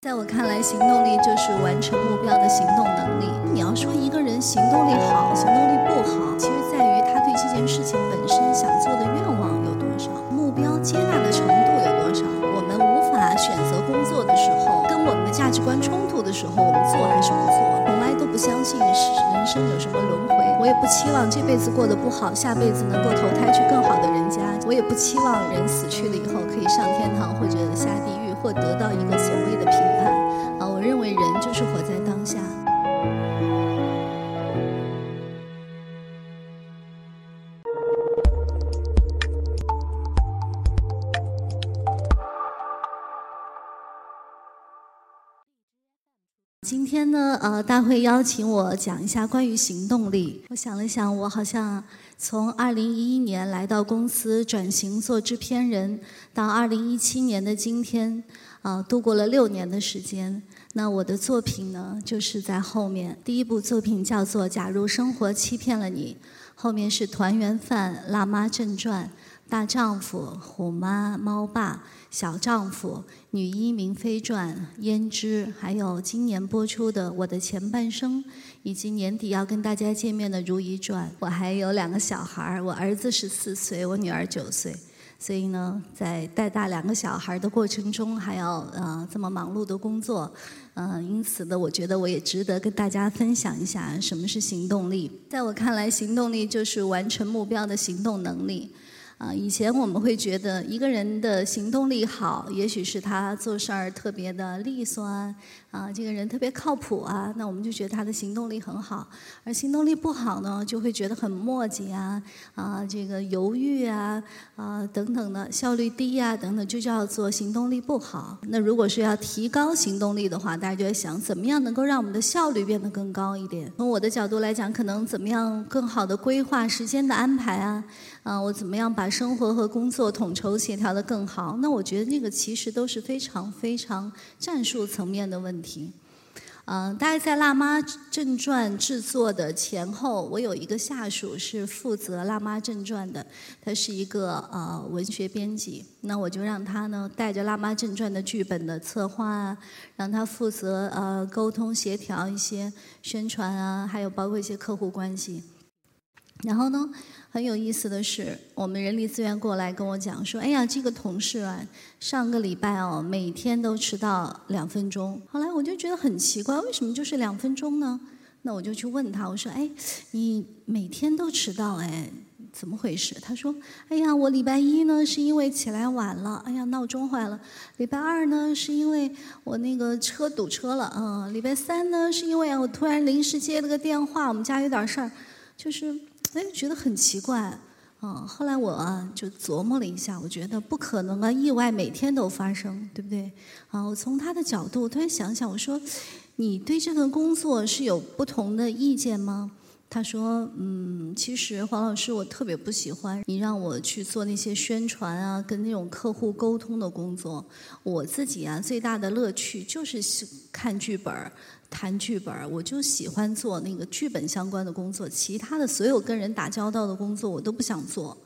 在我看来，行动力就是完成目标的行动能力。你要说一个人行动力好，行动力不好，其实在于他对这件事情本身想做的愿望有多少，目标接纳的程度有多少。我们无法选择工作的时候，跟我们的价值观冲突的时候，我们做还是不做？从来都不相信人生有什么轮回，我也不期望这辈子过得不好，下辈子能够投胎去更好的人家。我也不期望人死去了以后可以上天堂或者下地狱，或得到一个今天呢，呃，大会邀请我讲一下关于行动力。我想了想，我好像从二零一一年来到公司转型做制片人，到二零一七年的今天，啊，度过了六年的时间。那我的作品呢，就是在后面。第一部作品叫做《假如生活欺骗了你》，后面是《团圆饭》《辣妈正传》《大丈夫》《虎妈》《猫爸》《小丈夫》《女医明妃传》《胭脂》，还有今年播出的《我的前半生》，以及年底要跟大家见面的《如懿传》。我还有两个小孩儿，我儿子十四岁，我女儿九岁。所以呢，在带大两个小孩的过程中，还要呃这么忙碌的工作，嗯，因此呢，我觉得我也值得跟大家分享一下什么是行动力。在我看来，行动力就是完成目标的行动能力。啊，以前我们会觉得一个人的行动力好，也许是他做事儿特别的利索啊，啊，这个人特别靠谱啊，那我们就觉得他的行动力很好。而行动力不好呢，就会觉得很磨叽啊，啊，这个犹豫啊，啊，等等的，效率低啊，等等，就叫做行动力不好。那如果是要提高行动力的话，大家就在想，怎么样能够让我们的效率变得更高一点？从我的角度来讲，可能怎么样更好的规划时间的安排啊？啊，我怎么样把生活和工作统筹协调的更好？那我觉得那个其实都是非常非常战术层面的问题。嗯，大概在《辣妈正传》制作的前后，我有一个下属是负责《辣妈正传》的，他是一个呃文学编辑。那我就让他呢带着《辣妈正传》的剧本的策划啊，让他负责呃沟通协调一些宣传啊，还有包括一些客户关系。然后呢？很有意思的是，我们人力资源过来跟我讲说：“哎呀，这个同事啊，上个礼拜哦，每天都迟到两分钟。”后来我就觉得很奇怪，为什么就是两分钟呢？那我就去问他，我说：“哎，你每天都迟到哎，怎么回事？”他说：“哎呀，我礼拜一呢是因为起来晚了，哎呀闹钟坏了；礼拜二呢是因为我那个车堵车了，嗯，礼拜三呢是因为我突然临时接了个电话，我们家有点事儿，就是。”哎，觉得很奇怪，嗯，后来我就琢磨了一下，我觉得不可能啊，意外每天都发生，对不对？啊，我从他的角度突然想想，我说，你对这份工作是有不同的意见吗？他说，嗯，其实黄老师，我特别不喜欢你让我去做那些宣传啊，跟那种客户沟通的工作。我自己啊，最大的乐趣就是看剧本。谈剧本我就喜欢做那个剧本相关的工作，其他的所有跟人打交道的工作我都不想做。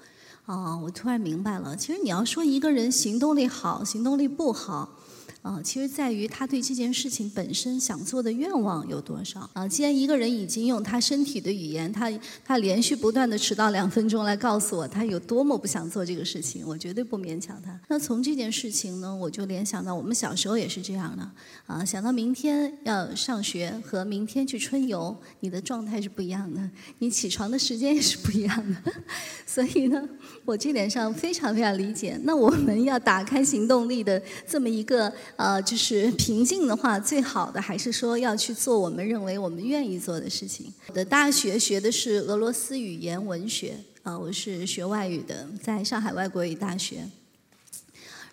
啊，我突然明白了，其实你要说一个人行动力好，行动力不好。啊，其实在于他对这件事情本身想做的愿望有多少啊。既然一个人已经用他身体的语言，他他连续不断的迟到两分钟来告诉我他有多么不想做这个事情，我绝对不勉强他。那从这件事情呢，我就联想到我们小时候也是这样的啊。想到明天要上学和明天去春游，你的状态是不一样的，你起床的时间也是不一样的。所以呢，我这点上非常非常理解。那我们要打开行动力的这么一个。呃，就是平静的话，最好的还是说要去做我们认为我们愿意做的事情。我的大学学的是俄罗斯语言文学，啊，我是学外语的，在上海外国语大学。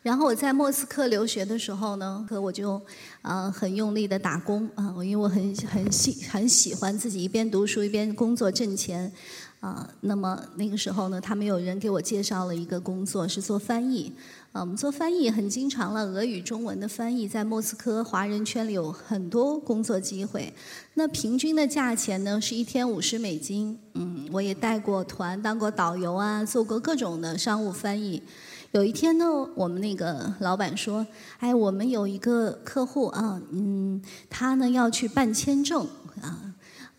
然后我在莫斯科留学的时候呢，和我就啊很用力的打工啊，我因为我很很喜很喜欢自己一边读书一边工作挣钱啊。那么那个时候呢，他们有人给我介绍了一个工作，是做翻译。啊，我们做翻译很经常了，俄语、中文的翻译在莫斯科华人圈里有很多工作机会。那平均的价钱呢是一天五十美金。嗯，我也带过团，当过导游啊，做过各种的商务翻译。有一天呢，我们那个老板说：“哎，我们有一个客户啊，嗯，他呢要去办签证啊，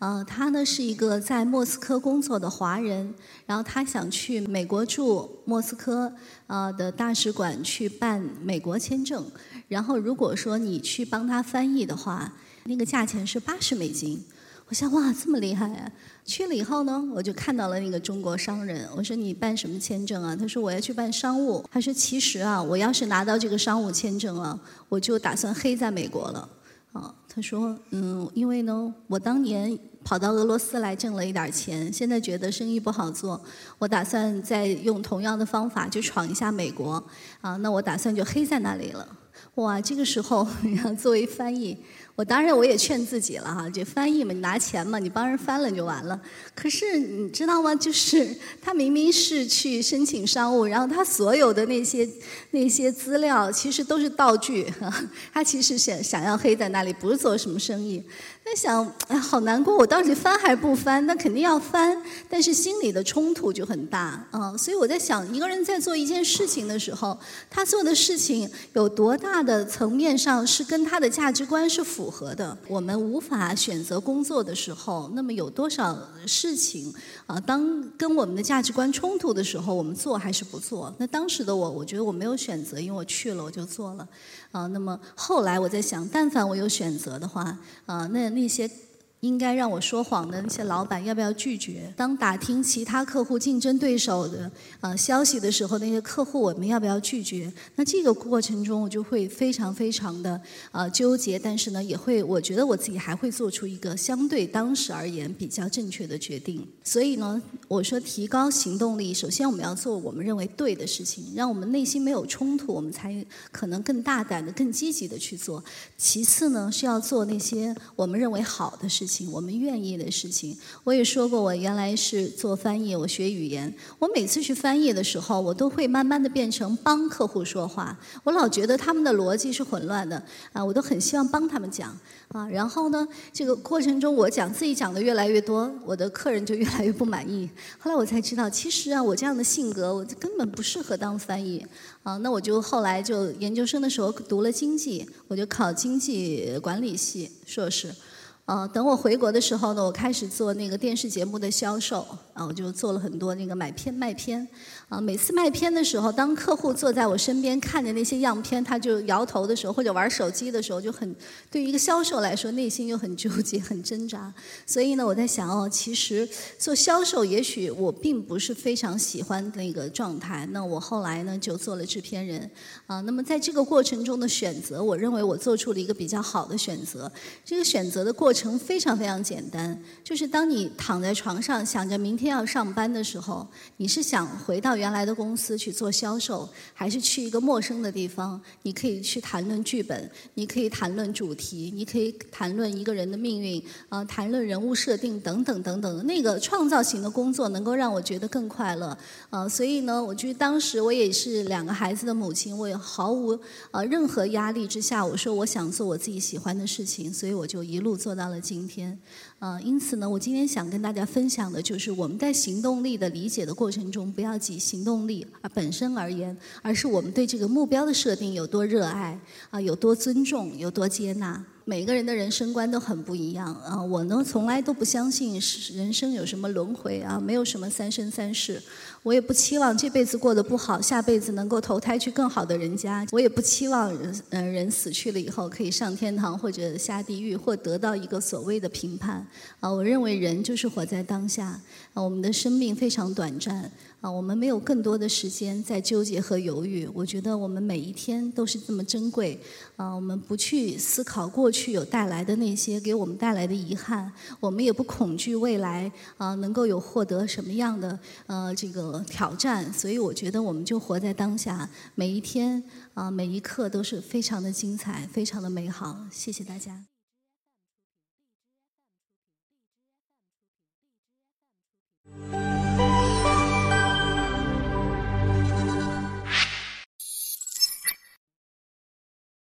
呃，他呢是一个在莫斯科工作的华人，然后他想去美国驻莫斯科呃的大使馆去办美国签证，然后如果说你去帮他翻译的话，那个价钱是八十美金。”我想哇，这么厉害啊！去了以后呢，我就看到了那个中国商人。我说你办什么签证啊？他说我要去办商务。他说其实啊，我要是拿到这个商务签证啊，我就打算黑在美国了。啊，他说嗯，因为呢，我当年跑到俄罗斯来挣了一点钱，现在觉得生意不好做，我打算再用同样的方法去闯一下美国。啊，那我打算就黑在那里了。哇，这个时候，作为翻译。我当然我也劝自己了哈，这翻译嘛，你拿钱嘛，你帮人翻了就完了。可是你知道吗？就是他明明是去申请商务，然后他所有的那些那些资料其实都是道具，他其实想想要黑在那里，不是做什么生意。在想，哎，好难过，我到底翻还是不翻？那肯定要翻，但是心里的冲突就很大啊。所以我在想，一个人在做一件事情的时候，他做的事情有多大的层面上是跟他的价值观是符符合的？我们无法选择工作的时候，那么有多少事情啊？当跟我们的价值观冲突的时候，我们做还是不做？那当时的我，我觉得我没有选择，因为我去了，我就做了。啊，那么后来我在想，但凡我有选择的话，啊，那那些。应该让我说谎的那些老板要不要拒绝？当打听其他客户竞争对手的呃消息的时候，那些客户我们要不要拒绝？那这个过程中我就会非常非常的呃纠结，但是呢也会我觉得我自己还会做出一个相对当时而言比较正确的决定。所以呢，我说提高行动力，首先我们要做我们认为对的事情，让我们内心没有冲突，我们才可能更大胆的、更积极的去做。其次呢，是要做那些我们认为好的事情。我们愿意的事情，我也说过，我原来是做翻译，我学语言。我每次去翻译的时候，我都会慢慢的变成帮客户说话。我老觉得他们的逻辑是混乱的啊，我都很希望帮他们讲啊。然后呢，这个过程中我讲自己讲的越来越多，我的客人就越来越不满意。后来我才知道，其实啊，我这样的性格，我根本不适合当翻译啊。那我就后来就研究生的时候读了经济，我就考经济管理系硕士。呃，等我回国的时候呢，我开始做那个电视节目的销售，啊，我就做了很多那个买片卖片，啊，每次卖片的时候，当客户坐在我身边看着那些样片，他就摇头的时候，或者玩手机的时候，就很对于一个销售来说，内心又很纠结、很挣扎。所以呢，我在想哦，其实做销售，也许我并不是非常喜欢那个状态。那我后来呢，就做了制片人，啊，那么在这个过程中的选择，我认为我做出了一个比较好的选择。这个选择的过。过程非常非常简单，就是当你躺在床上想着明天要上班的时候，你是想回到原来的公司去做销售，还是去一个陌生的地方？你可以去谈论剧本，你可以谈论主题，你可以谈论一个人的命运，啊，谈论人物设定等等等等。那个创造型的工作能够让我觉得更快乐，啊，所以呢，我觉得当时我也是两个孩子的母亲，我也毫无呃任何压力之下，我说我想做我自己喜欢的事情，所以我就一路做到。到了今天，呃，因此呢，我今天想跟大家分享的就是我们在行动力的理解的过程中，不要仅行动力啊本身而言，而是我们对这个目标的设定有多热爱啊，有多尊重，有多接纳。每个人的人生观都很不一样啊！我呢，从来都不相信人生有什么轮回啊，没有什么三生三世。我也不期望这辈子过得不好，下辈子能够投胎去更好的人家。我也不期望人嗯人死去了以后可以上天堂或者下地狱，或得到一个所谓的评判啊！我认为人就是活在当下啊，我们的生命非常短暂。啊，我们没有更多的时间在纠结和犹豫。我觉得我们每一天都是这么珍贵。啊，我们不去思考过去去有带来的那些给我们带来的遗憾，我们也不恐惧未来啊能够有获得什么样的呃这个挑战。所以我觉得我们就活在当下，每一天啊每一刻都是非常的精彩，非常的美好。谢谢大家。